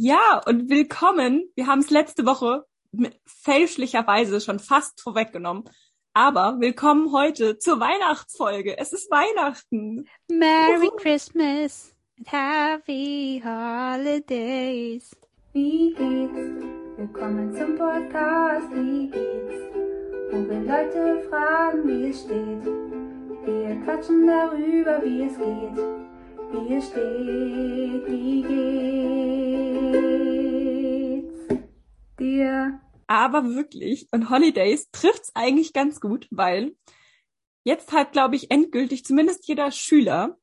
Ja, und willkommen. Wir haben es letzte Woche fälschlicherweise schon fast vorweggenommen. Aber willkommen heute zur Weihnachtsfolge. Es ist Weihnachten. Merry Uhu. Christmas and Happy Holidays. Wie geht's? Willkommen zum Podcast. Wie geht's? Wo wir Leute fragen, wie es steht. Wir quatschen darüber, wie es geht. Wie es steht, wie geht's dir? Aber wirklich, und Holidays trifft's eigentlich ganz gut, weil jetzt hat, glaube ich, endgültig zumindest jeder Schüler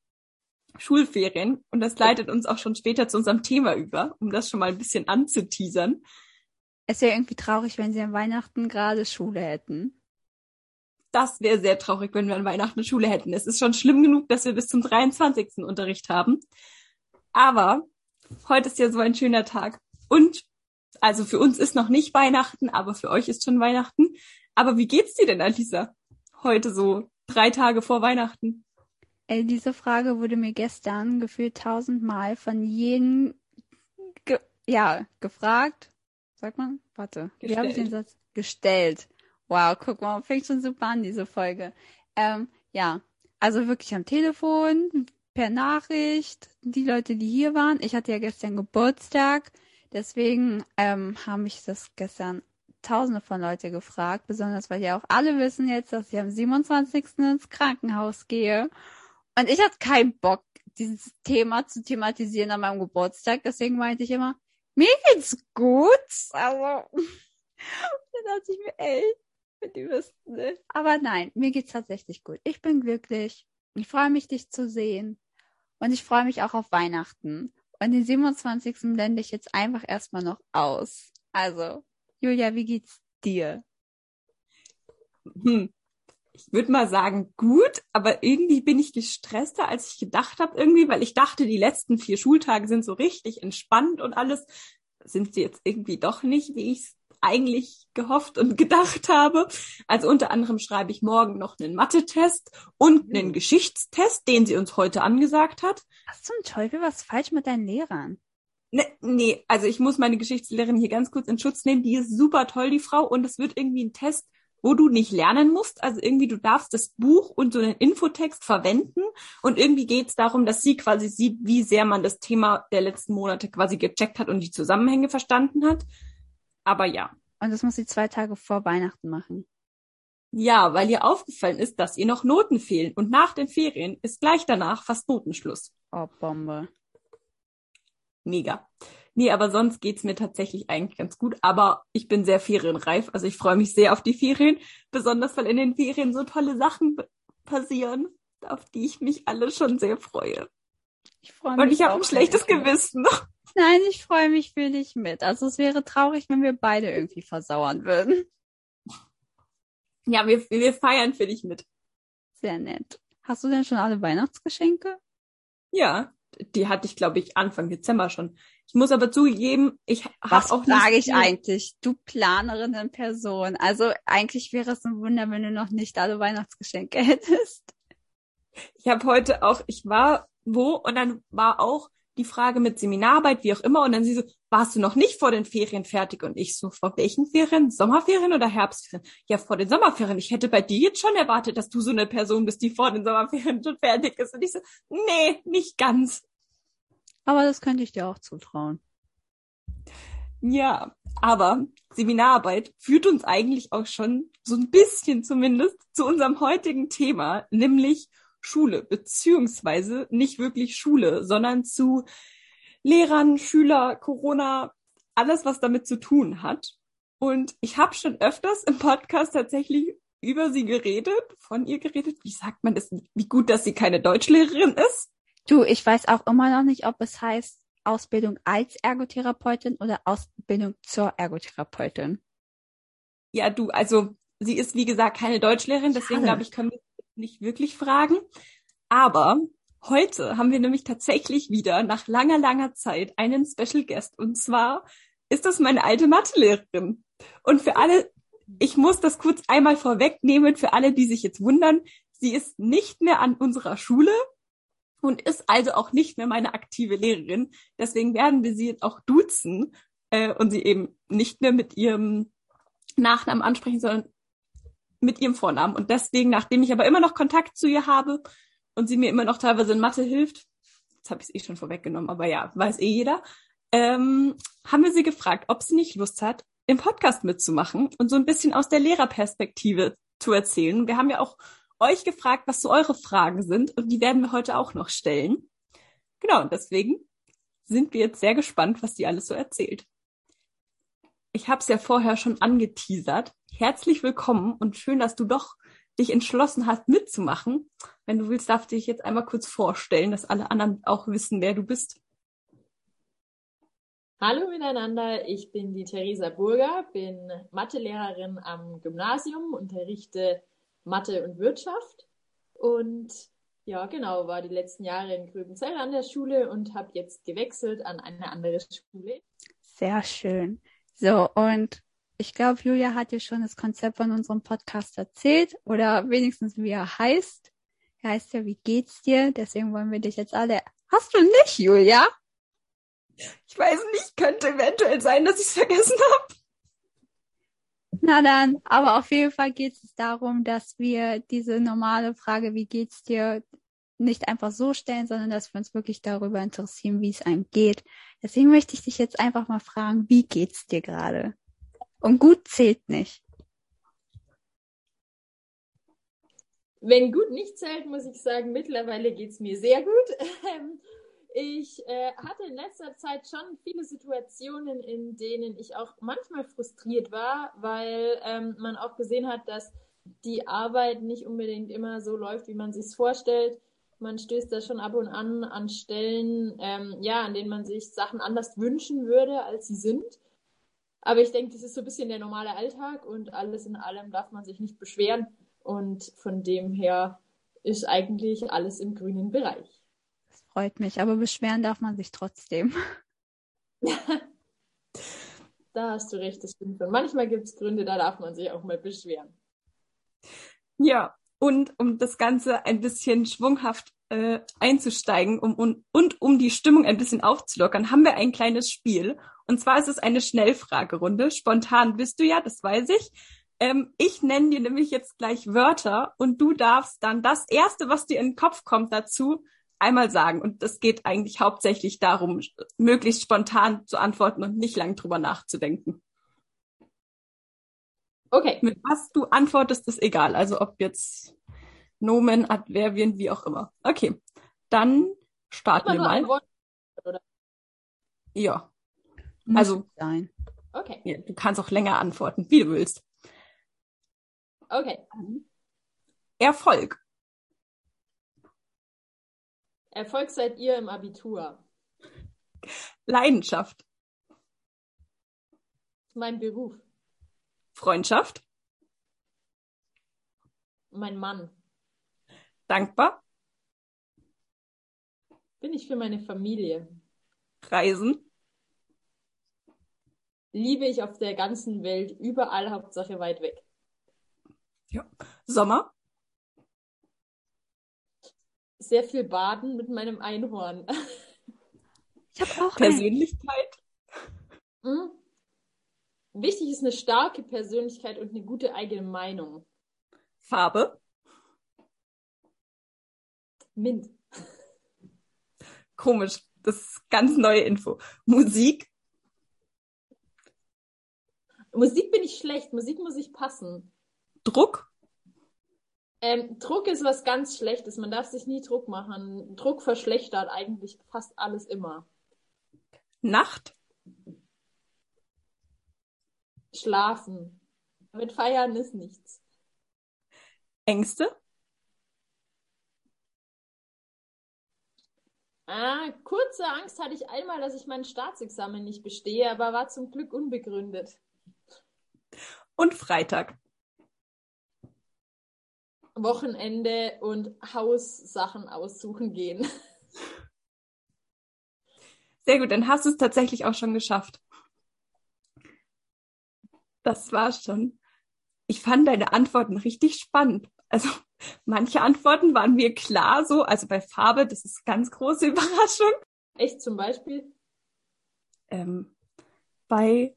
Schulferien und das leitet uns auch schon später zu unserem Thema über, um das schon mal ein bisschen anzuteasern. Es wäre irgendwie traurig, wenn sie an Weihnachten gerade Schule hätten das wäre sehr traurig, wenn wir an Weihnachten Schule hätten. Es ist schon schlimm genug, dass wir bis zum 23. Unterricht haben. Aber heute ist ja so ein schöner Tag. Und also für uns ist noch nicht Weihnachten, aber für euch ist schon Weihnachten. Aber wie geht's dir denn, Alisa? Heute so drei Tage vor Weihnachten. Ey, diese Frage wurde mir gestern gefühlt tausendmal von jedem ge ja, gefragt. Sagt man? Warte. Gestellt. Wie habe ich den Satz? Gestellt. Wow, guck mal, fängt schon super an, diese Folge. Ähm, ja, also wirklich am Telefon, per Nachricht, die Leute, die hier waren. Ich hatte ja gestern Geburtstag, deswegen ähm, haben mich das gestern tausende von Leute gefragt, besonders weil ja auch alle wissen jetzt, dass ich am 27. ins Krankenhaus gehe. Und ich hatte keinen Bock, dieses Thema zu thematisieren an meinem Geburtstag, deswegen meinte ich immer, mir geht's gut. Also, dann dachte ich mir, ey, die wüssten nicht. Aber nein, mir geht's tatsächlich gut. Ich bin glücklich. Ich freue mich, dich zu sehen. Und ich freue mich auch auf Weihnachten. Und den 27. blende ich jetzt einfach erstmal noch aus. Also, Julia, wie geht's dir? Hm. Ich würde mal sagen, gut, aber irgendwie bin ich gestresster, als ich gedacht habe, irgendwie, weil ich dachte, die letzten vier Schultage sind so richtig entspannt und alles. Sind sie jetzt irgendwie doch nicht, wie ich es eigentlich gehofft und gedacht habe. Also unter anderem schreibe ich morgen noch einen Mathe-Test und einen Geschichtstest, den sie uns heute angesagt hat. Was zum Teufel, was falsch mit deinen Lehrern? Ne, nee, also ich muss meine Geschichtslehrerin hier ganz kurz in Schutz nehmen. Die ist super toll, die Frau. Und es wird irgendwie ein Test, wo du nicht lernen musst. Also irgendwie, du darfst das Buch und so einen Infotext verwenden. Und irgendwie geht es darum, dass sie quasi sieht, wie sehr man das Thema der letzten Monate quasi gecheckt hat und die Zusammenhänge verstanden hat. Aber ja. Und das muss sie zwei Tage vor Weihnachten machen. Ja, weil ihr aufgefallen ist, dass ihr noch Noten fehlen. Und nach den Ferien ist gleich danach fast Notenschluss. Oh, Bombe. Mega. Nee, aber sonst geht's mir tatsächlich eigentlich ganz gut. Aber ich bin sehr ferienreif. Also ich freue mich sehr auf die Ferien. Besonders, weil in den Ferien so tolle Sachen passieren, auf die ich mich alle schon sehr freue. Ich freue mich. Und ich habe ein schlechtes Gewissen. Nein, ich freue mich für dich mit. Also es wäre traurig, wenn wir beide irgendwie versauern würden. Ja, wir, wir feiern für dich mit. Sehr nett. Hast du denn schon alle Weihnachtsgeschenke? Ja, die hatte ich, glaube ich, Anfang Dezember schon. Ich muss aber zugeben, ich habe auch Was sage ich eigentlich? Du Planerin in Person. Also eigentlich wäre es ein Wunder, wenn du noch nicht alle Weihnachtsgeschenke hättest. Ich habe heute auch, ich war wo und dann war auch die Frage mit Seminararbeit, wie auch immer. Und dann sie so, warst du noch nicht vor den Ferien fertig? Und ich so, vor welchen Ferien? Sommerferien oder Herbstferien? Ja, vor den Sommerferien. Ich hätte bei dir jetzt schon erwartet, dass du so eine Person bist, die vor den Sommerferien schon fertig ist. Und ich so, nee, nicht ganz. Aber das könnte ich dir auch zutrauen. Ja, aber Seminararbeit führt uns eigentlich auch schon so ein bisschen zumindest zu unserem heutigen Thema, nämlich Schule, beziehungsweise nicht wirklich Schule, sondern zu Lehrern, Schüler, Corona, alles, was damit zu tun hat. Und ich habe schon öfters im Podcast tatsächlich über sie geredet, von ihr geredet. Wie sagt man das? Wie gut, dass sie keine Deutschlehrerin ist? Du, ich weiß auch immer noch nicht, ob es heißt Ausbildung als Ergotherapeutin oder Ausbildung zur Ergotherapeutin. Ja, du, also sie ist wie gesagt keine Deutschlehrerin, deswegen glaube ich, können wir nicht wirklich fragen. Aber heute haben wir nämlich tatsächlich wieder nach langer, langer Zeit einen Special Guest. Und zwar ist das meine alte Mathelehrerin. Und für alle, ich muss das kurz einmal vorwegnehmen, für alle, die sich jetzt wundern, sie ist nicht mehr an unserer Schule. und ist also auch nicht mehr meine aktive Lehrerin. Deswegen werden wir sie jetzt auch duzen äh, und sie eben nicht mehr mit ihrem Nachnamen ansprechen, sondern mit ihrem Vornamen. Und deswegen, nachdem ich aber immer noch Kontakt zu ihr habe und sie mir immer noch teilweise in Mathe hilft, jetzt habe ich es eh schon vorweggenommen, aber ja, weiß eh jeder, ähm, haben wir sie gefragt, ob sie nicht Lust hat, im Podcast mitzumachen und so ein bisschen aus der Lehrerperspektive zu erzählen. Wir haben ja auch euch gefragt, was so eure Fragen sind und die werden wir heute auch noch stellen. Genau, und deswegen sind wir jetzt sehr gespannt, was die alles so erzählt. Ich habe es ja vorher schon angeteasert. Herzlich willkommen und schön, dass du doch dich entschlossen hast, mitzumachen. Wenn du willst, darf ich dich jetzt einmal kurz vorstellen, dass alle anderen auch wissen, wer du bist. Hallo miteinander, ich bin die Theresa Burger, bin Mathelehrerin am Gymnasium, unterrichte Mathe und Wirtschaft und ja, genau, war die letzten Jahre in Gröbenzell an der Schule und habe jetzt gewechselt an eine andere Schule. Sehr schön. So, und ich glaube, Julia hat dir schon das Konzept von unserem Podcast erzählt oder wenigstens wie er heißt. Er heißt ja, wie geht's dir? Deswegen wollen wir dich jetzt alle. Hast du nicht, Julia? Ich weiß nicht, könnte eventuell sein, dass ich es vergessen habe. Na dann, aber auf jeden Fall geht es darum, dass wir diese normale Frage, wie geht's dir, nicht einfach so stellen, sondern dass wir uns wirklich darüber interessieren, wie es einem geht. Deswegen möchte ich dich jetzt einfach mal fragen, wie geht's dir gerade? Und gut zählt nicht. Wenn gut nicht zählt, muss ich sagen, mittlerweile geht's mir sehr gut. Ähm, ich äh, hatte in letzter Zeit schon viele Situationen, in denen ich auch manchmal frustriert war, weil ähm, man auch gesehen hat, dass die Arbeit nicht unbedingt immer so läuft, wie man sich vorstellt. Man stößt da schon ab und an an Stellen, ähm, ja, an denen man sich Sachen anders wünschen würde, als sie sind. Aber ich denke, das ist so ein bisschen der normale Alltag und alles in allem darf man sich nicht beschweren. Und von dem her ist eigentlich alles im grünen Bereich freut mich. Aber beschweren darf man sich trotzdem. da hast du recht, das stimmt. Und manchmal gibt es Gründe, da darf man sich auch mal beschweren. Ja, und um das Ganze ein bisschen schwunghaft äh, einzusteigen um, um, und um die Stimmung ein bisschen aufzulockern, haben wir ein kleines Spiel. Und zwar ist es eine Schnellfragerunde. Spontan bist du ja, das weiß ich. Ähm, ich nenne dir nämlich jetzt gleich Wörter und du darfst dann das Erste, was dir in den Kopf kommt dazu, einmal sagen. Und es geht eigentlich hauptsächlich darum, möglichst spontan zu antworten und nicht lang drüber nachzudenken. Okay. Mit was du antwortest, ist egal. Also ob jetzt Nomen, Adverbien, wie auch immer. Okay. Dann starten wir mal. Wort, ja. Muss also. Sein. Okay. Ja, du kannst auch länger antworten, wie du willst. Okay. Erfolg. Erfolg seid ihr im Abitur? Leidenschaft. Mein Beruf. Freundschaft. Mein Mann. Dankbar. Bin ich für meine Familie. Reisen. Liebe ich auf der ganzen Welt, überall, Hauptsache weit weg. Ja. Sommer sehr viel baden mit meinem Einhorn. Ich habe auch Persönlichkeit. Hm? Wichtig ist eine starke Persönlichkeit und eine gute eigene Meinung. Farbe. Mint. Komisch. Das ist ganz neue Info. Musik. Musik bin ich schlecht. Musik muss ich passen. Druck. Ähm, Druck ist was ganz Schlechtes. Man darf sich nie Druck machen. Druck verschlechtert eigentlich fast alles immer. Nacht? Schlafen. Mit Feiern ist nichts. Ängste? Ah, kurze Angst hatte ich einmal, dass ich mein Staatsexamen nicht bestehe, aber war zum Glück unbegründet. Und Freitag? Wochenende und Haussachen aussuchen gehen. Sehr gut, dann hast du es tatsächlich auch schon geschafft. Das war schon. Ich fand deine Antworten richtig spannend. Also Manche Antworten waren mir klar so, also bei Farbe, das ist ganz große Überraschung. Echt zum Beispiel? Ähm, bei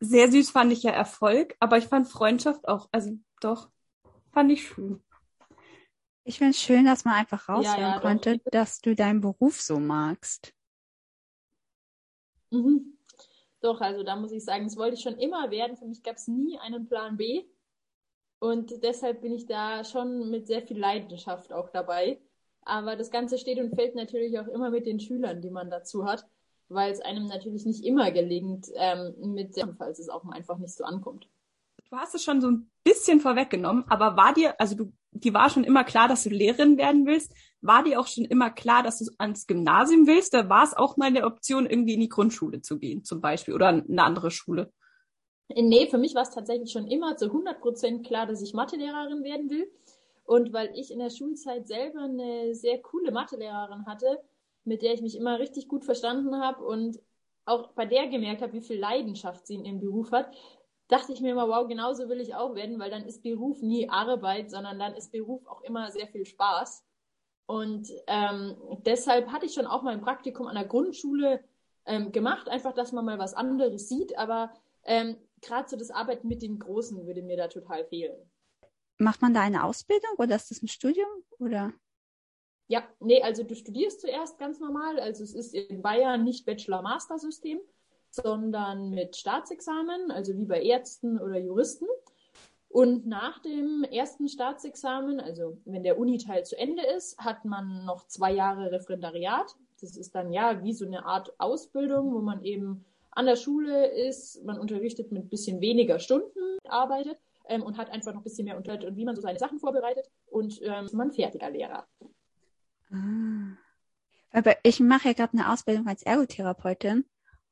sehr süß fand ich ja Erfolg, aber ich fand Freundschaft auch, also doch, fand ich schön. Ich finde es schön, dass man einfach raushören Ja, ja, doch. konnte, dass du deinen Beruf so magst. Mhm. Doch, also da muss ich sagen, das wollte ich schon immer werden. Für mich gab es nie einen Plan B. Und deshalb bin ich da schon mit sehr viel Leidenschaft auch dabei. Aber das Ganze steht und fällt natürlich auch immer mit den Schülern, die man dazu hat, weil es einem natürlich nicht immer gelingt, ähm, mit der, falls es auch einfach nicht so ankommt. Du hast es schon so ein bisschen vorweggenommen, aber war dir, also du, dir war schon immer klar, dass du Lehrerin werden willst? War dir auch schon immer klar, dass du ans Gymnasium willst? Da war es auch mal eine Option, irgendwie in die Grundschule zu gehen, zum Beispiel, oder eine andere Schule? Nee, für mich war es tatsächlich schon immer zu 100% klar, dass ich Mathelehrerin werden will. Und weil ich in der Schulzeit selber eine sehr coole Mathelehrerin hatte, mit der ich mich immer richtig gut verstanden habe und auch bei der gemerkt habe, wie viel Leidenschaft sie in ihrem Beruf hat, dachte ich mir immer, wow, genauso will ich auch werden, weil dann ist Beruf nie Arbeit, sondern dann ist Beruf auch immer sehr viel Spaß. Und ähm, deshalb hatte ich schon auch mal ein Praktikum an der Grundschule ähm, gemacht, einfach, dass man mal was anderes sieht, aber ähm, gerade so das Arbeiten mit den Großen würde mir da total fehlen. Macht man da eine Ausbildung oder ist das ein Studium? Oder? Ja, nee, also du studierst zuerst ganz normal. Also es ist in Bayern nicht Bachelor-Master-System, sondern mit Staatsexamen, also wie bei Ärzten oder Juristen. Und nach dem ersten Staatsexamen, also wenn der Uniteil zu Ende ist, hat man noch zwei Jahre Referendariat. Das ist dann ja wie so eine Art Ausbildung, wo man eben an der Schule ist, man unterrichtet mit ein bisschen weniger Stunden, arbeitet ähm, und hat einfach noch ein bisschen mehr Unterricht und wie man so seine Sachen vorbereitet und ähm, man fertiger Lehrer. Ah. Bei- ich mache ja gerade eine Ausbildung als Ergotherapeutin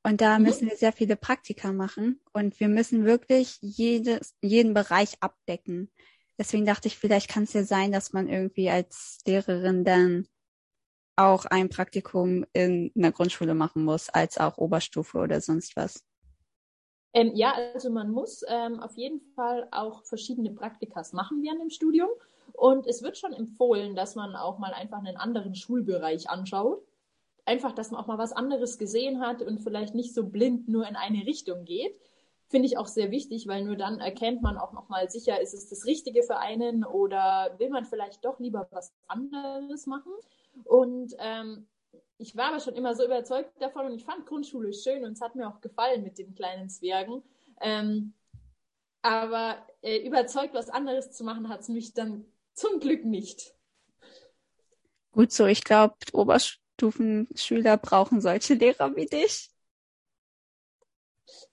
und da Mhm. müssen wir sehr viele Praktika machen und wir müssen wirklich jedes, jeden Bereich abdecken. Deswegen dachte ich, vielleicht kann es ja sein, dass man irgendwie als Lehrerin dann auch ein Praktikum in einer Grundschule machen muss, als auch Oberstufe oder sonst was. Ähm, ja, also man muss ähm, auf jeden Fall auch verschiedene Praktikas machen während dem Studium. Und es wird schon empfohlen, dass man auch mal einfach einen anderen Schulbereich anschaut. Einfach, dass man auch mal was anderes gesehen hat und vielleicht nicht so blind nur in eine Richtung geht. Finde ich auch sehr wichtig, weil nur dann erkennt man auch nochmal sicher, ist es das Richtige für einen oder will man vielleicht doch lieber was anderes machen. Und ähm, ich war aber schon immer so überzeugt davon und ich fand Grundschule schön und es hat mir auch gefallen mit den kleinen Zwergen. Ähm, aber äh, überzeugt, was anderes zu machen, hat es mich dann zum Glück nicht. Gut so, ich glaube, Oberstufenschüler brauchen solche Lehrer wie dich.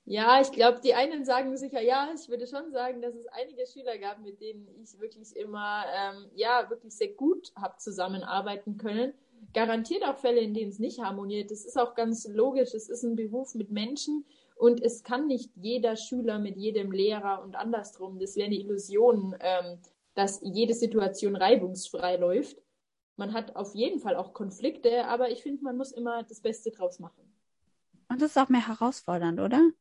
Ja, ich glaube, die einen sagen sicher ja. Ich würde schon sagen, dass es einige Schüler gab, mit denen ich wirklich immer, ähm, ja, wirklich sehr gut habe zusammenarbeiten können. Garantiert auch Fälle, in denen es nicht harmoniert. Das ist auch ganz logisch. Es ist ein Beruf mit Menschen und es kann nicht jeder Schüler mit jedem Lehrer und andersrum. Das wäre eine Illusion, ähm, dass jede Situation reibungsfrei läuft. Man hat auf jeden Fall auch Konflikte, aber ich finde, man muss immer das Beste draus machen. Und das ist auch mehr herausfordernd, oder?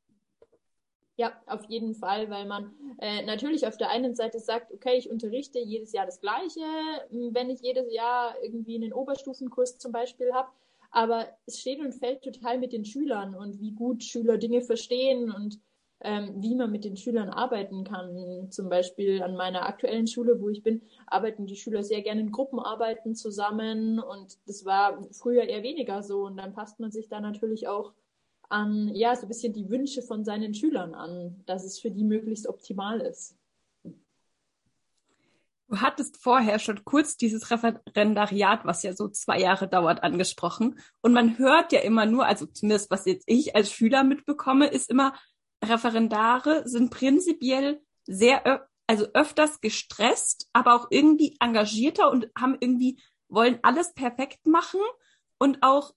Ja, auf jeden Fall, weil man äh, natürlich auf der einen Seite sagt, okay, ich unterrichte jedes Jahr das Gleiche, wenn ich jedes Jahr irgendwie einen Oberstufenkurs zum Beispiel habe, aber es steht und fällt total mit den Schülern und wie gut Schüler Dinge verstehen und ähm, wie man mit den Schülern arbeiten kann. Zum Beispiel an meiner aktuellen Schule, wo ich bin, arbeiten die Schüler sehr gerne in Gruppenarbeiten zusammen und das war früher eher weniger so und dann passt man sich da natürlich auch an, ja, so ein bisschen die Wünsche von seinen Schülern an, dass es für die möglichst optimal ist. Du hattest vorher schon kurz dieses Referendariat, was ja so zwei Jahre dauert, angesprochen. Und man hört ja immer nur, also zumindest was jetzt ich als Schüler mitbekomme, ist immer, Referendare sind prinzipiell sehr, also öfters gestresst, aber auch irgendwie engagierter und haben irgendwie, wollen alles perfekt machen und auch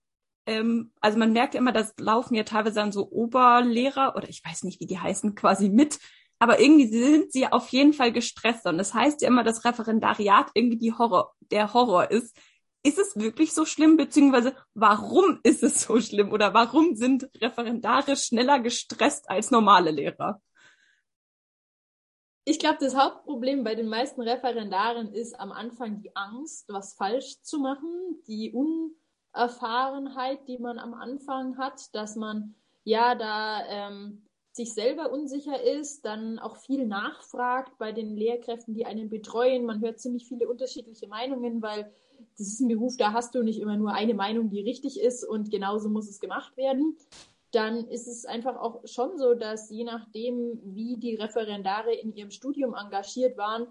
ähm, also man merkt ja immer, das laufen ja teilweise dann so Oberlehrer oder ich weiß nicht, wie die heißen, quasi mit. Aber irgendwie sind sie auf jeden Fall gestresst. Und das heißt ja immer, dass Referendariat irgendwie die Horror, der Horror ist. Ist es wirklich so schlimm? Beziehungsweise warum ist es so schlimm? Oder warum sind Referendare schneller gestresst als normale Lehrer? Ich glaube, das Hauptproblem bei den meisten Referendaren ist am Anfang die Angst, was falsch zu machen, die Unerfahrenheit, die man am Anfang hat, dass man ja da ähm, sich selber unsicher ist, dann auch viel nachfragt bei den Lehrkräften, die einen betreuen. Man hört ziemlich viele unterschiedliche Meinungen, weil das ist ein Beruf, da hast du nicht immer nur eine Meinung, die richtig ist und genauso muss es gemacht werden dann ist es einfach auch schon so, dass je nachdem, wie die Referendare in ihrem Studium engagiert waren,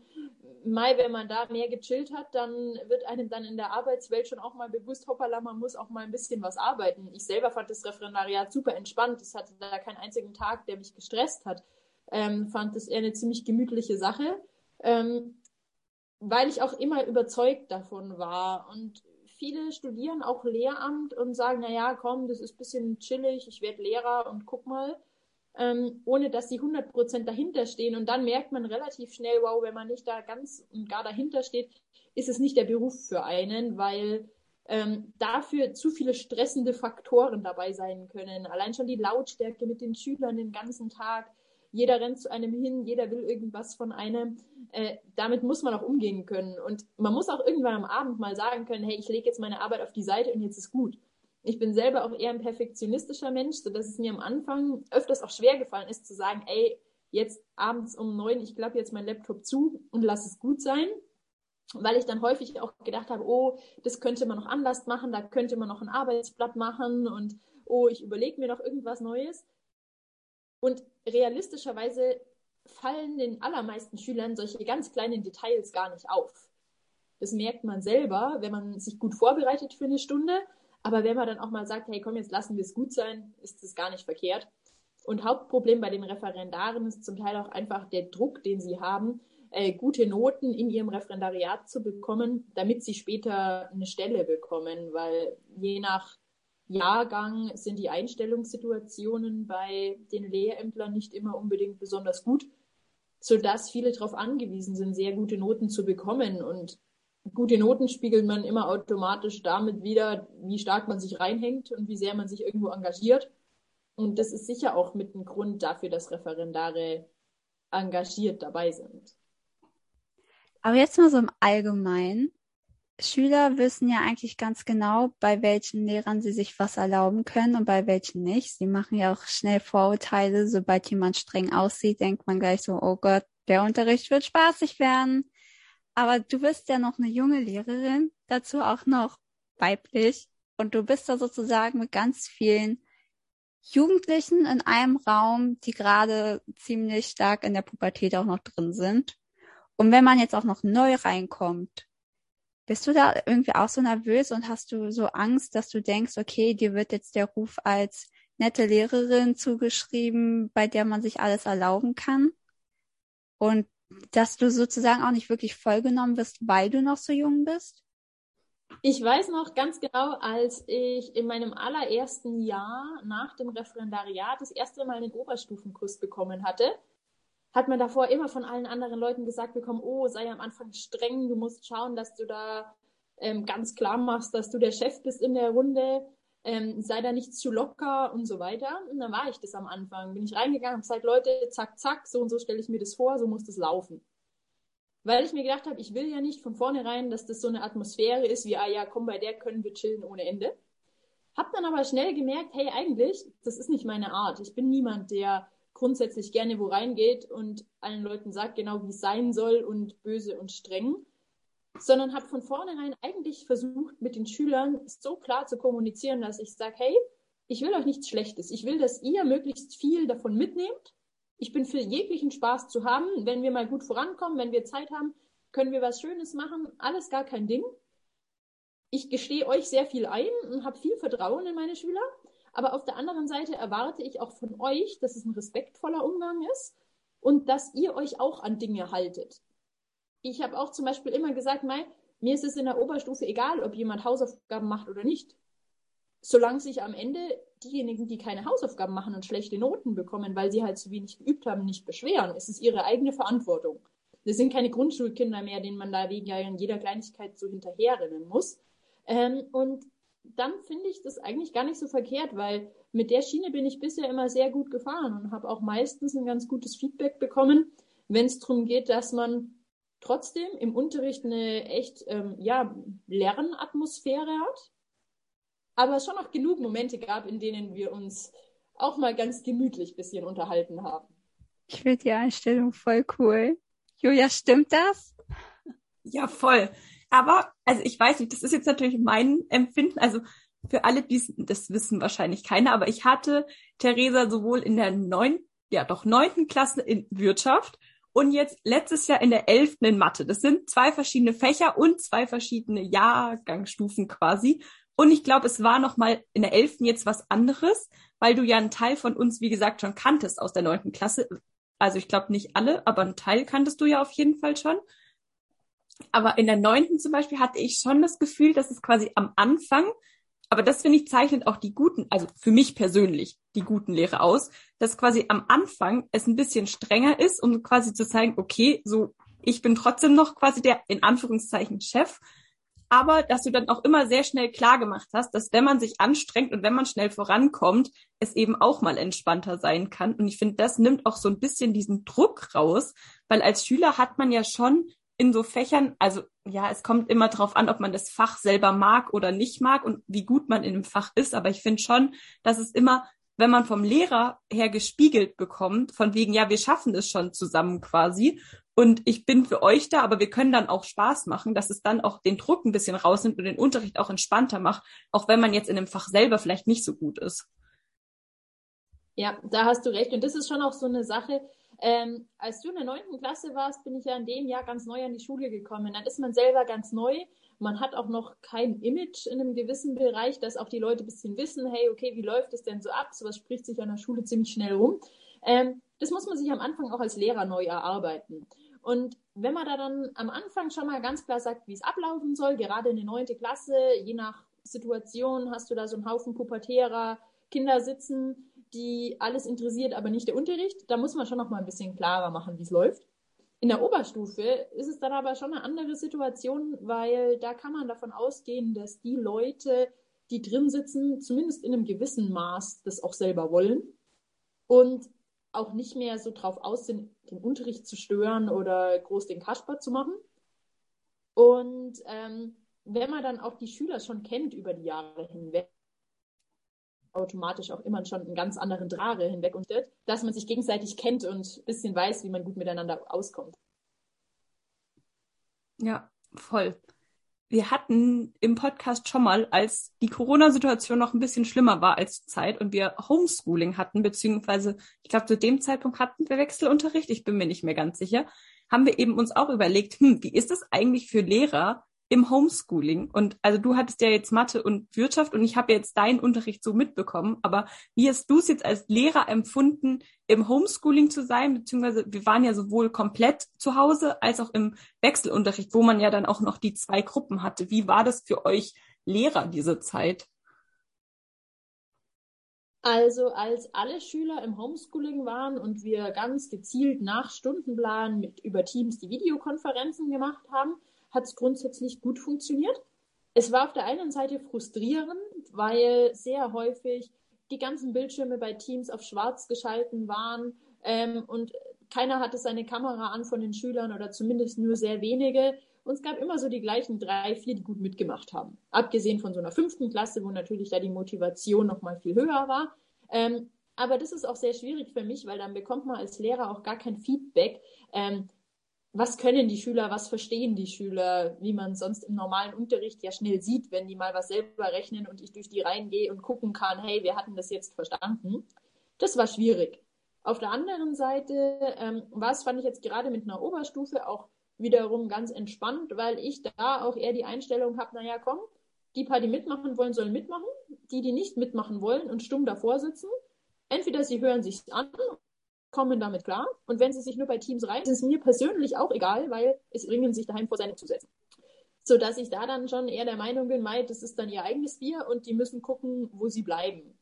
mal, wenn man da mehr gechillt hat, dann wird einem dann in der Arbeitswelt schon auch mal bewusst, hoppala, man muss auch mal ein bisschen was arbeiten. Ich selber fand das Referendariat super entspannt. Es hatte da keinen einzigen Tag, der mich gestresst hat. Ähm, fand das eher eine ziemlich gemütliche Sache, ähm, weil ich auch immer überzeugt davon war. Und viele studieren auch Lehramt und sagen, na ja, komm, das ist ein bisschen chillig, ich werde Lehrer und guck mal, ähm, ohne dass sie 100% dahinter stehen. Und dann merkt man relativ schnell, wow, wenn man nicht da ganz und gar dahinter steht, ist es nicht der Beruf für einen, weil ähm, dafür zu viele stressende Faktoren dabei sein können. Allein schon die Lautstärke mit den Schülern den ganzen Tag, jeder rennt zu einem hin, jeder will irgendwas von einem. Äh, damit muss man auch umgehen können. Und man muss auch irgendwann am Abend mal sagen können, hey, ich lege jetzt meine Arbeit auf die Seite und jetzt ist gut. Ich bin selber auch eher ein perfektionistischer Mensch, sodass es mir am Anfang öfters auch schwer gefallen ist zu sagen, ey, jetzt abends um neun, ich klappe jetzt mein Laptop zu und lass es gut sein. Weil ich dann häufig auch gedacht habe, oh, das könnte man noch anders machen, da könnte man noch ein Arbeitsblatt machen und oh, ich überlege mir noch irgendwas Neues. Und realistischerweise fallen den allermeisten Schülern solche ganz kleinen Details gar nicht auf. Das merkt man selber, wenn man sich gut vorbereitet für eine Stunde. Aber wenn man dann auch mal sagt, hey, komm, jetzt lassen wir es gut sein, ist das gar nicht verkehrt. Und Hauptproblem bei den Referendaren ist zum Teil auch einfach der Druck, den sie haben, äh, gute Noten in ihrem Referendariat zu bekommen, damit sie später eine Stelle bekommen, weil je nach Jahrgang sind die Einstellungssituationen bei den Lehrämtlern nicht immer unbedingt besonders gut, sodass viele darauf angewiesen sind, sehr gute Noten zu bekommen. Und gute Noten spiegelt man immer automatisch damit wieder, wie stark man sich reinhängt und wie sehr man sich irgendwo engagiert. Und das ist sicher auch mit ein Grund dafür, dass Referendare engagiert dabei sind. Aber jetzt mal so im Allgemeinen. Schüler wissen ja eigentlich ganz genau, bei welchen Lehrern sie sich was erlauben können und bei welchen nicht. Sie machen ja auch schnell Vorurteile. Sobald jemand streng aussieht, denkt man gleich so, oh Gott, der Unterricht wird spaßig werden. Aber du bist ja noch eine junge Lehrerin, dazu auch noch weiblich. Und du bist da sozusagen mit ganz vielen Jugendlichen in einem Raum, die gerade ziemlich stark in der Pubertät auch noch drin sind. Und wenn man jetzt auch noch neu reinkommt, bist du da irgendwie auch so nervös und hast du so Angst, dass du denkst, okay, dir wird jetzt der Ruf als nette Lehrerin zugeschrieben, bei der man sich alles erlauben kann? Und dass du sozusagen auch nicht wirklich vollgenommen wirst, weil du noch so jung bist? Ich weiß noch ganz genau, als ich in meinem allerersten Jahr nach dem Referendariat das erste Mal einen Oberstufenkurs bekommen hatte, hat man davor immer von allen anderen Leuten gesagt bekommen, oh, sei am Anfang streng, du musst schauen, dass du da ähm, ganz klar machst, dass du der Chef bist in der Runde, ähm, sei da nicht zu locker und so weiter. Und dann war ich das am Anfang. Bin ich reingegangen und gesagt, Leute, zack, zack, so und so stelle ich mir das vor, so muss das laufen. Weil ich mir gedacht habe, ich will ja nicht von vornherein, dass das so eine Atmosphäre ist, wie, ah ja, komm, bei der können wir chillen ohne Ende. Hab dann aber schnell gemerkt, hey, eigentlich, das ist nicht meine Art. Ich bin niemand, der grundsätzlich gerne wo reingeht und allen Leuten sagt genau, wie es sein soll und böse und streng, sondern habe von vornherein eigentlich versucht, mit den Schülern so klar zu kommunizieren, dass ich sage, hey, ich will euch nichts Schlechtes. Ich will, dass ihr möglichst viel davon mitnehmt. Ich bin für jeglichen Spaß zu haben. Wenn wir mal gut vorankommen, wenn wir Zeit haben, können wir was Schönes machen. Alles gar kein Ding. Ich gestehe euch sehr viel ein und habe viel Vertrauen in meine Schüler. Aber auf der anderen Seite erwarte ich auch von euch, dass es ein respektvoller Umgang ist und dass ihr euch auch an Dinge haltet. Ich habe auch zum Beispiel immer gesagt, Mai, mir ist es in der Oberstufe egal, ob jemand Hausaufgaben macht oder nicht. Solange sich am Ende diejenigen, die keine Hausaufgaben machen und schlechte Noten bekommen, weil sie halt zu wenig geübt haben, nicht beschweren, ist es ihre eigene Verantwortung. Das sind keine Grundschulkinder mehr, denen man da wegen jeder Kleinigkeit so hinterherrennen muss. Ähm, und dann finde ich das eigentlich gar nicht so verkehrt, weil mit der Schiene bin ich bisher immer sehr gut gefahren und habe auch meistens ein ganz gutes Feedback bekommen, wenn es darum geht, dass man trotzdem im Unterricht eine echt ähm, ja, Lernatmosphäre hat, aber es schon noch genug Momente gab, in denen wir uns auch mal ganz gemütlich bisschen unterhalten haben. Ich finde die Einstellung voll cool. Julia, stimmt das? Ja, voll. Aber, also ich weiß nicht, das ist jetzt natürlich mein Empfinden. Also für alle, die das wissen wahrscheinlich keiner, aber ich hatte Theresa sowohl in der neunten, ja doch neunten Klasse in Wirtschaft und jetzt letztes Jahr in der elften in Mathe. Das sind zwei verschiedene Fächer und zwei verschiedene Jahrgangsstufen quasi. Und ich glaube, es war noch mal in der elften jetzt was anderes, weil du ja einen Teil von uns, wie gesagt, schon kanntest aus der neunten Klasse. Also ich glaube nicht alle, aber einen Teil kanntest du ja auf jeden Fall schon. Aber in der neunten zum Beispiel hatte ich schon das Gefühl, dass es quasi am Anfang aber das finde ich zeichnet auch die guten, also für mich persönlich die guten Lehre aus, dass quasi am Anfang es ein bisschen strenger ist, um quasi zu zeigen, okay, so ich bin trotzdem noch quasi der in Anführungszeichen Chef, aber dass du dann auch immer sehr schnell klar gemacht hast, dass wenn man sich anstrengt und wenn man schnell vorankommt, es eben auch mal entspannter sein kann. Und ich finde, das nimmt auch so ein bisschen diesen Druck raus, weil als Schüler hat man ja schon in so Fächern, also ja, es kommt immer drauf an, ob man das Fach selber mag oder nicht mag und wie gut man in dem Fach ist. Aber ich finde schon, dass es immer, wenn man vom Lehrer her gespiegelt bekommt, von wegen, ja, wir schaffen es schon zusammen quasi. Und ich bin für euch da, aber wir können dann auch Spaß machen, dass es dann auch den Druck ein bisschen rausnimmt und den Unterricht auch entspannter macht, auch wenn man jetzt in dem Fach selber vielleicht nicht so gut ist. Ja, da hast du recht. Und das ist schon auch so eine Sache, ähm, als du in der neunten Klasse warst, bin ich ja in dem Jahr ganz neu an die Schule gekommen. Dann ist man selber ganz neu. Man hat auch noch kein Image in einem gewissen Bereich, dass auch die Leute ein bisschen wissen, hey, okay, wie läuft es denn so ab? Sowas spricht sich an der Schule ziemlich schnell rum. Ähm, das muss man sich am Anfang auch als Lehrer neu erarbeiten. Und wenn man da dann am Anfang schon mal ganz klar sagt, wie es ablaufen soll, gerade in der neunte Klasse, je nach Situation hast du da so einen Haufen pubertärer Kinder sitzen, die alles interessiert, aber nicht der Unterricht. Da muss man schon noch mal ein bisschen klarer machen, wie es läuft. In der Oberstufe ist es dann aber schon eine andere Situation, weil da kann man davon ausgehen, dass die Leute, die drin sitzen, zumindest in einem gewissen Maß das auch selber wollen und auch nicht mehr so drauf aus sind, den Unterricht zu stören oder groß den Kasper zu machen. Und ähm, wenn man dann auch die Schüler schon kennt über die Jahre hinweg, automatisch auch immer schon einen ganz anderen Drare hinweg und dass man sich gegenseitig kennt und ein bisschen weiß, wie man gut miteinander auskommt. Ja, voll. Wir hatten im Podcast schon mal, als die Corona-Situation noch ein bisschen schlimmer war als Zeit und wir Homeschooling hatten, beziehungsweise ich glaube, zu dem Zeitpunkt hatten wir Wechselunterricht, ich bin mir nicht mehr ganz sicher, haben wir eben uns auch überlegt, hm, wie ist es eigentlich für Lehrer, im Homeschooling. Und also du hattest ja jetzt Mathe und Wirtschaft und ich habe jetzt deinen Unterricht so mitbekommen. Aber wie hast du es jetzt als Lehrer empfunden, im Homeschooling zu sein? Beziehungsweise wir waren ja sowohl komplett zu Hause als auch im Wechselunterricht, wo man ja dann auch noch die zwei Gruppen hatte. Wie war das für euch Lehrer diese Zeit? Also als alle Schüler im Homeschooling waren und wir ganz gezielt nach Stundenplan mit über Teams die Videokonferenzen gemacht haben, hat es grundsätzlich gut funktioniert. Es war auf der einen Seite frustrierend, weil sehr häufig die ganzen Bildschirme bei Teams auf schwarz geschalten waren ähm, und keiner hatte seine Kamera an von den Schülern oder zumindest nur sehr wenige. Und es gab immer so die gleichen drei, vier, die gut mitgemacht haben. Abgesehen von so einer fünften Klasse, wo natürlich da die Motivation noch mal viel höher war. Ähm, aber das ist auch sehr schwierig für mich, weil dann bekommt man als Lehrer auch gar kein Feedback. Ähm, was können die Schüler, was verstehen die Schüler, wie man sonst im normalen Unterricht ja schnell sieht, wenn die mal was selber rechnen und ich durch die Reihen gehe und gucken kann, hey, wir hatten das jetzt verstanden. Das war schwierig. Auf der anderen Seite ähm, war es, fand ich jetzt gerade mit einer Oberstufe auch wiederum ganz entspannt, weil ich da auch eher die Einstellung habe, naja, komm, die paar, die mitmachen wollen, sollen mitmachen. Die, die nicht mitmachen wollen und stumm davor sitzen, entweder sie hören sich an kommen damit klar. Und wenn sie sich nur bei Teams rein, ist es mir persönlich auch egal, weil es bringen sich daheim vor seine zu setzen. So dass ich da dann schon eher der Meinung bin, Mai, das ist dann ihr eigenes Bier und die müssen gucken, wo sie bleiben.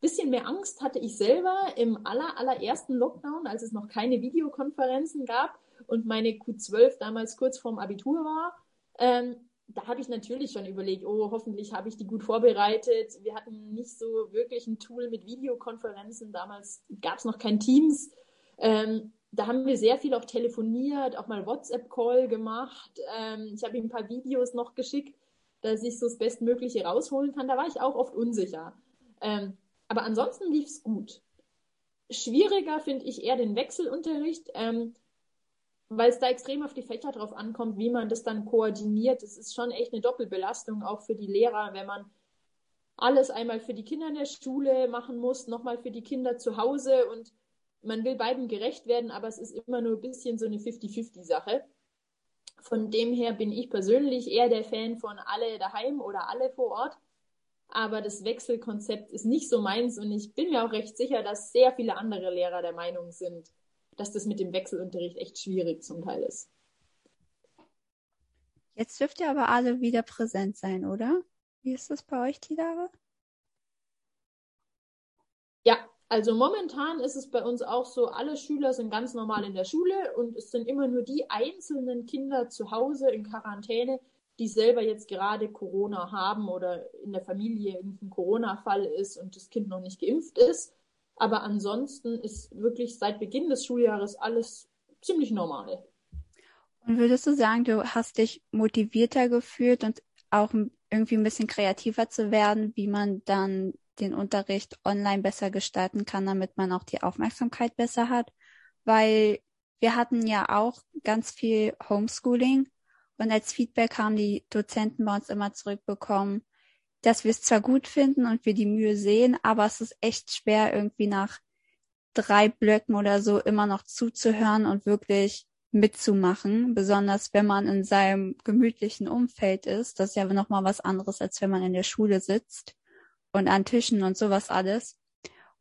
Bisschen mehr Angst hatte ich selber im aller, allerersten Lockdown, als es noch keine Videokonferenzen gab und meine Q12 damals kurz vorm Abitur war. Ähm, da habe ich natürlich schon überlegt, oh, hoffentlich habe ich die gut vorbereitet. Wir hatten nicht so wirklich ein Tool mit Videokonferenzen. Damals gab es noch kein Teams. Ähm, da haben wir sehr viel auch telefoniert, auch mal WhatsApp-Call gemacht. Ähm, ich habe ihm ein paar Videos noch geschickt, dass ich so das Bestmögliche rausholen kann. Da war ich auch oft unsicher. Ähm, aber ansonsten lief es gut. Schwieriger finde ich eher den Wechselunterricht, ähm, weil es da extrem auf die Fächer drauf ankommt, wie man das dann koordiniert. Es ist schon echt eine Doppelbelastung auch für die Lehrer, wenn man alles einmal für die Kinder in der Schule machen muss, nochmal für die Kinder zu Hause und man will beiden gerecht werden, aber es ist immer nur ein bisschen so eine 50-50-Sache. Von dem her bin ich persönlich eher der Fan von alle daheim oder alle vor Ort. Aber das Wechselkonzept ist nicht so meins und ich bin mir auch recht sicher, dass sehr viele andere Lehrer der Meinung sind, dass das mit dem Wechselunterricht echt schwierig zum Teil ist. Jetzt dürft ihr aber alle wieder präsent sein, oder? Wie ist das bei euch, Tidare? Ja, also momentan ist es bei uns auch so, alle Schüler sind ganz normal in der Schule und es sind immer nur die einzelnen Kinder zu Hause in Quarantäne, die selber jetzt gerade Corona haben oder in der Familie irgendein Corona-Fall ist und das Kind noch nicht geimpft ist. Aber ansonsten ist wirklich seit Beginn des Schuljahres alles ziemlich normal. Und würdest du sagen, du hast dich motivierter gefühlt und auch irgendwie ein bisschen kreativer zu werden, wie man dann den Unterricht online besser gestalten kann, damit man auch die Aufmerksamkeit besser hat, weil wir hatten ja auch ganz viel Homeschooling und als Feedback haben die Dozenten bei uns immer zurückbekommen, dass wir es zwar gut finden und wir die Mühe sehen, aber es ist echt schwer irgendwie nach drei Blöcken oder so immer noch zuzuhören und wirklich mitzumachen, besonders wenn man in seinem gemütlichen Umfeld ist. Das ist ja nochmal was anderes, als wenn man in der Schule sitzt und an Tischen und sowas alles.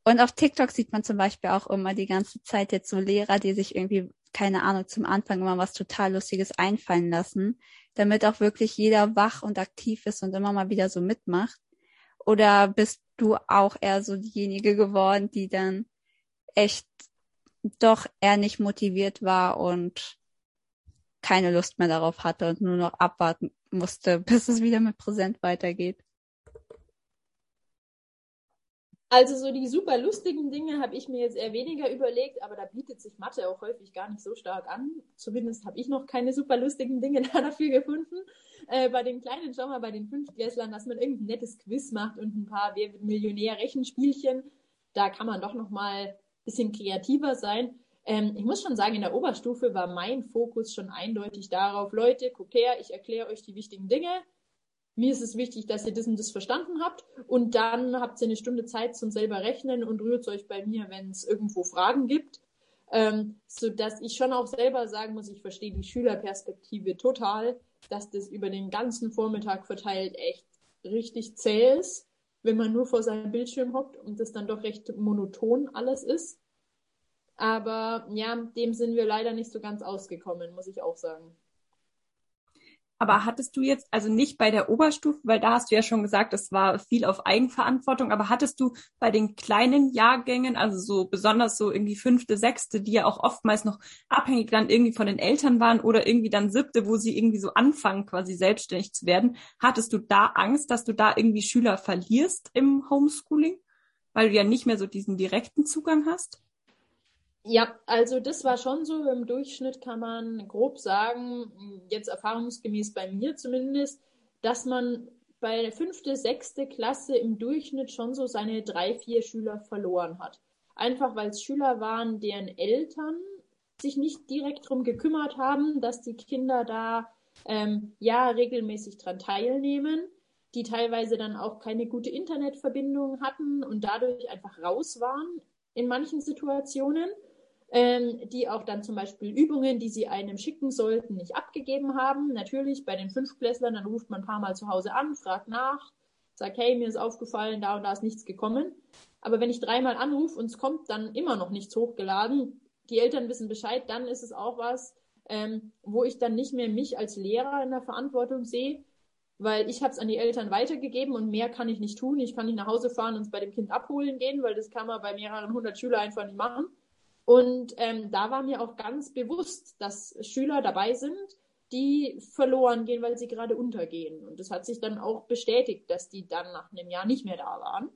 Und auf TikTok sieht man zum Beispiel auch immer die ganze Zeit jetzt so Lehrer, die sich irgendwie, keine Ahnung, zum Anfang immer was total Lustiges einfallen lassen, damit auch wirklich jeder wach und aktiv ist und immer mal wieder so mitmacht. Oder bist du auch eher so diejenige geworden, die dann echt doch eher nicht motiviert war und keine Lust mehr darauf hatte und nur noch abwarten musste, bis es wieder mit Präsent weitergeht? Also so die super lustigen Dinge habe ich mir jetzt eher weniger überlegt, aber da bietet sich Mathe auch häufig gar nicht so stark an. Zumindest habe ich noch keine super lustigen Dinge da dafür gefunden. Äh, bei den kleinen, schau mal, bei den Fünftklässlern, dass man irgendein nettes Quiz macht und ein paar Wer wird Millionär-Rechenspielchen. Da kann man doch noch mal ein bisschen kreativer sein. Ähm, ich muss schon sagen, in der Oberstufe war mein Fokus schon eindeutig darauf, Leute, guckt her, ich erkläre euch die wichtigen Dinge mir ist es wichtig, dass ihr das und das verstanden habt und dann habt ihr eine Stunde Zeit zum selber rechnen und rührt euch bei mir, wenn es irgendwo Fragen gibt, ähm, so dass ich schon auch selber sagen muss, ich verstehe die Schülerperspektive total, dass das über den ganzen Vormittag verteilt echt richtig zäh ist, wenn man nur vor seinem Bildschirm hockt und das dann doch recht monoton alles ist. Aber ja, dem sind wir leider nicht so ganz ausgekommen, muss ich auch sagen. Aber hattest du jetzt, also nicht bei der Oberstufe, weil da hast du ja schon gesagt, es war viel auf Eigenverantwortung, aber hattest du bei den kleinen Jahrgängen, also so besonders so irgendwie fünfte, sechste, die ja auch oftmals noch abhängig dann irgendwie von den Eltern waren oder irgendwie dann siebte, wo sie irgendwie so anfangen, quasi selbstständig zu werden, hattest du da Angst, dass du da irgendwie Schüler verlierst im Homeschooling, weil du ja nicht mehr so diesen direkten Zugang hast? Ja, also das war schon so. Im Durchschnitt kann man grob sagen, jetzt erfahrungsgemäß bei mir zumindest, dass man bei der fünfte, sechste Klasse im Durchschnitt schon so seine drei, vier Schüler verloren hat. Einfach weil es Schüler waren, deren Eltern sich nicht direkt darum gekümmert haben, dass die Kinder da ähm, ja regelmäßig dran teilnehmen, die teilweise dann auch keine gute Internetverbindung hatten und dadurch einfach raus waren in manchen Situationen ähm, die auch dann zum Beispiel Übungen, die sie einem schicken sollten, nicht abgegeben haben. Natürlich bei den Fünftklässlern, dann ruft man ein paar Mal zu Hause an, fragt nach, sagt, hey, mir ist aufgefallen, da und da ist nichts gekommen. Aber wenn ich dreimal anrufe und es kommt dann immer noch nichts hochgeladen, die Eltern wissen Bescheid, dann ist es auch was, ähm, wo ich dann nicht mehr mich als Lehrer in der Verantwortung sehe, weil ich habe es an die Eltern weitergegeben und mehr kann ich nicht tun. Ich kann nicht nach Hause fahren und es bei dem Kind abholen gehen, weil das kann man bei mehreren hundert Schülern einfach nicht machen. Und ähm, da war mir auch ganz bewusst, dass Schüler dabei sind, die verloren gehen, weil sie gerade untergehen. Und das hat sich dann auch bestätigt, dass die dann nach einem Jahr nicht mehr da waren.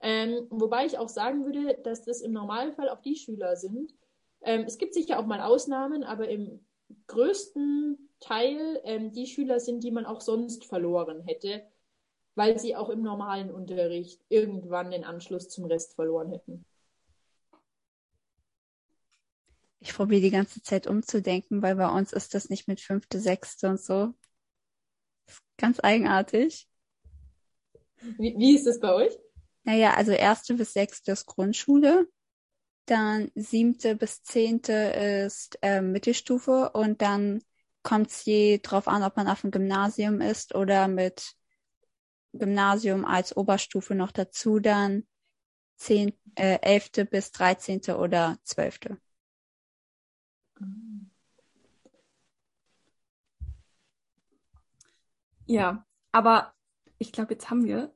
Ähm, wobei ich auch sagen würde, dass das im Normalfall auch die Schüler sind, Ähm, es gibt sicher auch mal Ausnahmen, aber im größten Teil ähm, die Schüler sind, die man auch sonst verloren hätte, weil sie auch im normalen Unterricht irgendwann den Anschluss zum Rest verloren hätten. Ich probiere die ganze Zeit umzudenken, weil bei uns ist das nicht mit fünfte, sechste und so. Ganz eigenartig. Wie, wie ist es bei euch? Naja, also erste bis sechste ist Grundschule, dann siebte bis zehnte ist äh, Mittelstufe und dann kommt es je drauf an, ob man auf dem Gymnasium ist oder mit Gymnasium als Oberstufe noch dazu dann zehn, äh, elfte bis dreizehnte oder zwölfte. Ja, aber ich glaube, jetzt haben wir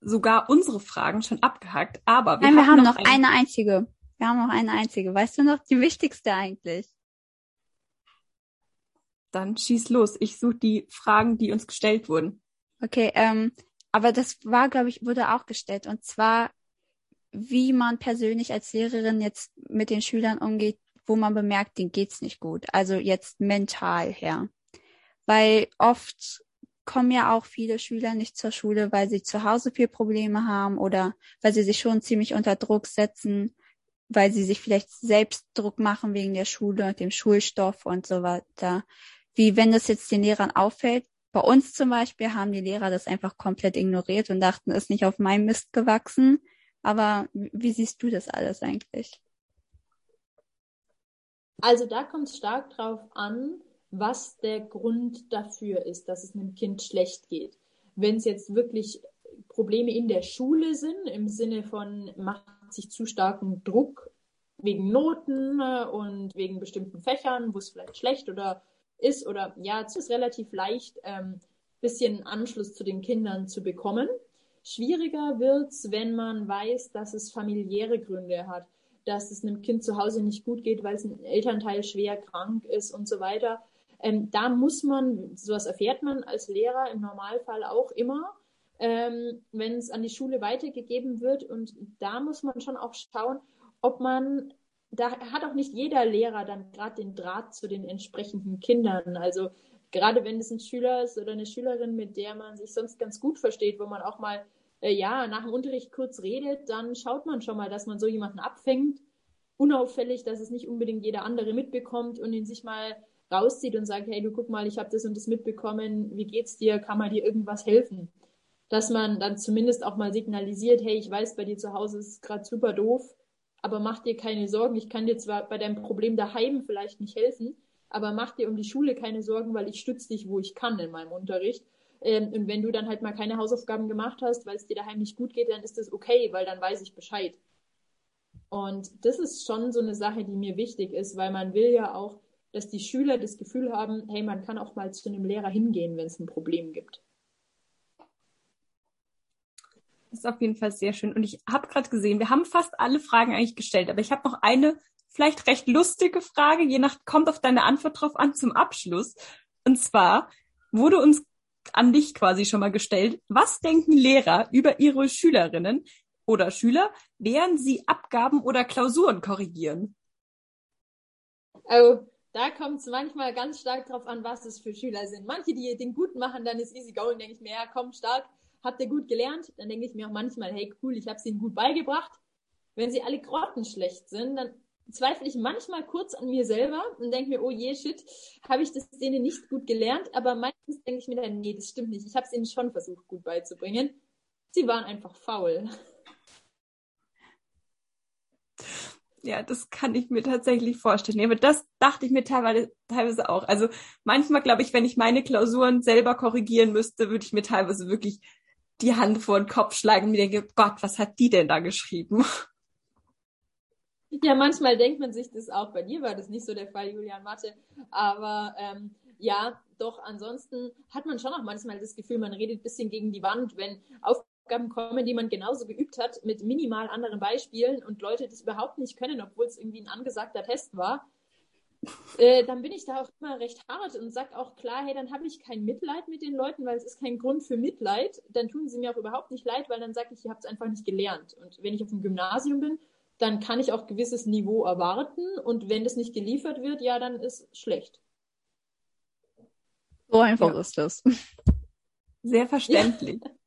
sogar unsere Fragen schon abgehakt. Aber wir, Nein, wir haben noch, noch eine einzige. Wir haben noch eine einzige. Weißt du noch, die wichtigste eigentlich? Dann schieß los. Ich suche die Fragen, die uns gestellt wurden. Okay, ähm, aber das war, glaube ich, wurde auch gestellt. Und zwar, wie man persönlich als Lehrerin jetzt mit den Schülern umgeht, wo man bemerkt, denen geht's nicht gut. Also jetzt mental her. Weil oft kommen ja auch viele Schüler nicht zur Schule, weil sie zu Hause viel Probleme haben oder weil sie sich schon ziemlich unter Druck setzen, weil sie sich vielleicht selbst Druck machen wegen der Schule und dem Schulstoff und so weiter. Wie wenn das jetzt den Lehrern auffällt. Bei uns zum Beispiel haben die Lehrer das einfach komplett ignoriert und dachten, ist nicht auf meinem Mist gewachsen. Aber wie siehst du das alles eigentlich? Also da kommt es stark drauf an, was der Grund dafür ist, dass es einem Kind schlecht geht. Wenn es jetzt wirklich Probleme in der Schule sind, im Sinne von macht sich zu starken Druck wegen Noten äh, und wegen bestimmten Fächern, wo es vielleicht schlecht oder ist oder ja, es ist relativ leicht, ähm, bisschen Anschluss zu den Kindern zu bekommen. Schwieriger wird's, wenn man weiß, dass es familiäre Gründe hat dass es einem Kind zu Hause nicht gut geht, weil es ein Elternteil schwer krank ist und so weiter. Ähm, da muss man, sowas erfährt man als Lehrer im Normalfall auch immer, ähm, wenn es an die Schule weitergegeben wird. Und da muss man schon auch schauen, ob man, da hat auch nicht jeder Lehrer dann gerade den Draht zu den entsprechenden Kindern. Also gerade wenn es ein Schüler ist oder eine Schülerin, mit der man sich sonst ganz gut versteht, wo man auch mal äh, ja, nach dem Unterricht kurz redet, dann schaut man schon mal, dass man so jemanden abfängt. Unauffällig, dass es nicht unbedingt jeder andere mitbekommt und ihn sich mal rauszieht und sagt, hey, du guck mal, ich habe das und das mitbekommen, wie geht's dir, kann man dir irgendwas helfen? Dass man dann zumindest auch mal signalisiert, hey, ich weiß, bei dir zu Hause ist gerade super doof, aber mach dir keine Sorgen, ich kann dir zwar bei deinem Problem daheim vielleicht nicht helfen, aber mach dir um die Schule keine Sorgen, weil ich stütze dich, wo ich kann in meinem Unterricht. Ähm, und wenn du dann halt mal keine Hausaufgaben gemacht hast, weil es dir daheim nicht gut geht, dann ist das okay, weil dann weiß ich Bescheid. Und das ist schon so eine Sache, die mir wichtig ist, weil man will ja auch, dass die Schüler das Gefühl haben, hey, man kann auch mal zu einem Lehrer hingehen, wenn es ein Problem gibt. Das ist auf jeden Fall sehr schön. Und ich habe gerade gesehen, wir haben fast alle Fragen eigentlich gestellt, aber ich habe noch eine vielleicht recht lustige Frage, je nach, kommt auf deine Antwort drauf an zum Abschluss. Und zwar wurde uns an dich quasi schon mal gestellt. Was denken Lehrer über ihre Schülerinnen oder Schüler, während sie Abgaben oder Klausuren korrigieren? Oh, da kommt es manchmal ganz stark drauf an, was es für Schüler sind. Manche, die den gut machen, dann ist easy going, denke ich mir, ja, komm, stark, habt ihr gut gelernt? Dann denke ich mir auch manchmal, hey, cool, ich habe es ihnen gut beigebracht. Wenn sie alle grottenschlecht sind, dann zweifle ich manchmal kurz an mir selber und denke mir, oh je, shit, habe ich das denen nicht gut gelernt. Aber meistens denke ich mir dann, nee, das stimmt nicht. Ich habe es ihnen schon versucht, gut beizubringen. Sie waren einfach faul. Ja, das kann ich mir tatsächlich vorstellen. Aber das dachte ich mir teilweise, teilweise auch. Also manchmal glaube ich, wenn ich meine Klausuren selber korrigieren müsste, würde ich mir teilweise wirklich die Hand vor den Kopf schlagen und mir denke, Gott, was hat die denn da geschrieben? Ja, manchmal denkt man sich das auch. Bei dir war das nicht so der Fall, Julian Mathe. Aber ähm, ja, doch ansonsten hat man schon auch manchmal das Gefühl, man redet ein bisschen gegen die Wand, wenn Aufgaben kommen, die man genauso geübt hat, mit minimal anderen Beispielen und Leute das überhaupt nicht können, obwohl es irgendwie ein angesagter Test war. Äh, dann bin ich da auch immer recht hart und sag auch klar, hey, dann habe ich kein Mitleid mit den Leuten, weil es ist kein Grund für Mitleid. Dann tun sie mir auch überhaupt nicht leid, weil dann sage ich, ihr habt es einfach nicht gelernt. Und wenn ich auf dem Gymnasium bin, dann kann ich auch gewisses Niveau erwarten und wenn das nicht geliefert wird, ja, dann ist schlecht. So einfach Ja. ist das. Sehr verständlich.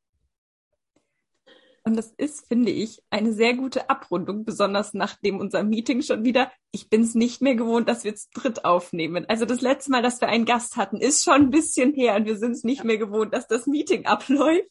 Und das ist, finde ich, eine sehr gute Abrundung, besonders nachdem unser Meeting schon wieder, ich bin es nicht mehr gewohnt, dass wir zu dritt aufnehmen. Also das letzte Mal, dass wir einen Gast hatten, ist schon ein bisschen her und wir sind es nicht mehr gewohnt, dass das Meeting abläuft.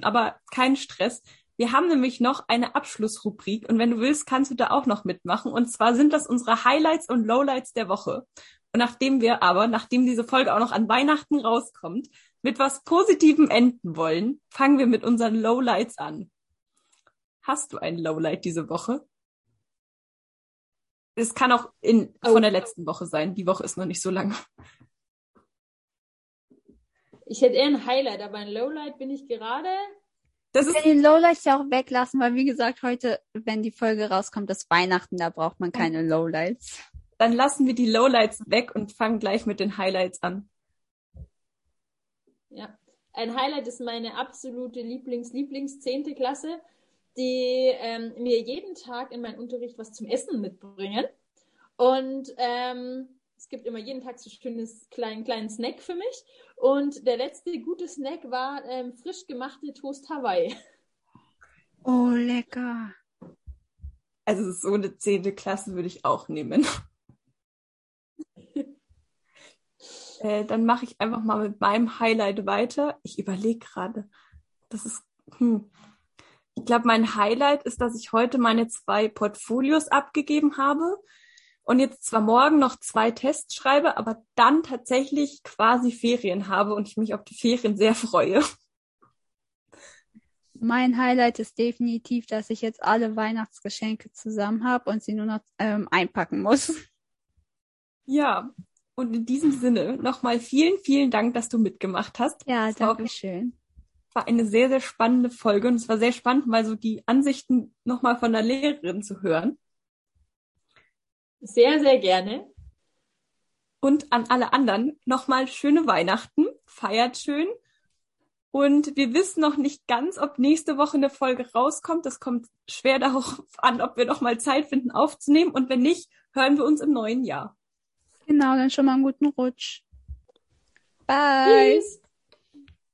Aber kein Stress. Wir haben nämlich noch eine Abschlussrubrik und wenn du willst, kannst du da auch noch mitmachen. Und zwar sind das unsere Highlights und Lowlights der Woche. Und nachdem wir aber, nachdem diese Folge auch noch an Weihnachten rauskommt, mit was Positivem enden wollen, fangen wir mit unseren Lowlights an. Hast du ein Lowlight diese Woche? Es kann auch in, Oh. von der letzten Woche sein. Die Woche ist noch nicht so lang. Ich hätte eher ein Highlight, aber ein Lowlight bin ich gerade. Das Ich ist, kann die Lowlights ja auch weglassen, weil wie gesagt, heute, wenn die Folge rauskommt, ist Weihnachten, da braucht man keine Lowlights. dann lassen wir die Lowlights weg und fangen gleich mit den Highlights an. Ja. Ein Highlight ist meine absolute Lieblings-Lieblings-zehnte Klasse, die ähm, mir jeden Tag in meinen Unterricht was zum Essen mitbringen. Und ähm, es gibt immer jeden Tag so schönes kleinen, kleinen Snack für mich. Und der letzte gute Snack war ähm, frisch gemachte Toast Hawaii. Oh, lecker. Also so eine zehnte Klasse würde ich auch nehmen. Äh, dann mache ich einfach mal mit meinem Highlight weiter. Ich überlege gerade. Das ist, hm. Ich glaube, mein Highlight ist, dass ich heute meine zwei Portfolios abgegeben habe und jetzt zwar morgen noch zwei Tests schreibe, aber dann tatsächlich quasi Ferien habe und ich mich auf die Ferien sehr freue. Mein Highlight ist definitiv, dass ich jetzt alle Weihnachtsgeschenke zusammen habe und sie nur noch ähm, einpacken muss. Ja, und in diesem Sinne nochmal vielen, vielen Dank, dass du mitgemacht hast. Ja, war auf danke schön. war eine sehr, sehr spannende Folge und es war sehr spannend, mal so die Ansichten nochmal von der Lehrerin zu hören. Sehr, sehr gerne. Und an alle anderen nochmal schöne Weihnachten, feiert schön. Und wir wissen noch nicht ganz, ob nächste Woche eine Folge rauskommt. Das kommt schwer darauf an, ob wir nochmal Zeit finden aufzunehmen. Und wenn nicht, hören wir uns im neuen Jahr. Genau, dann schon mal einen guten Rutsch. Bye. Tschüss.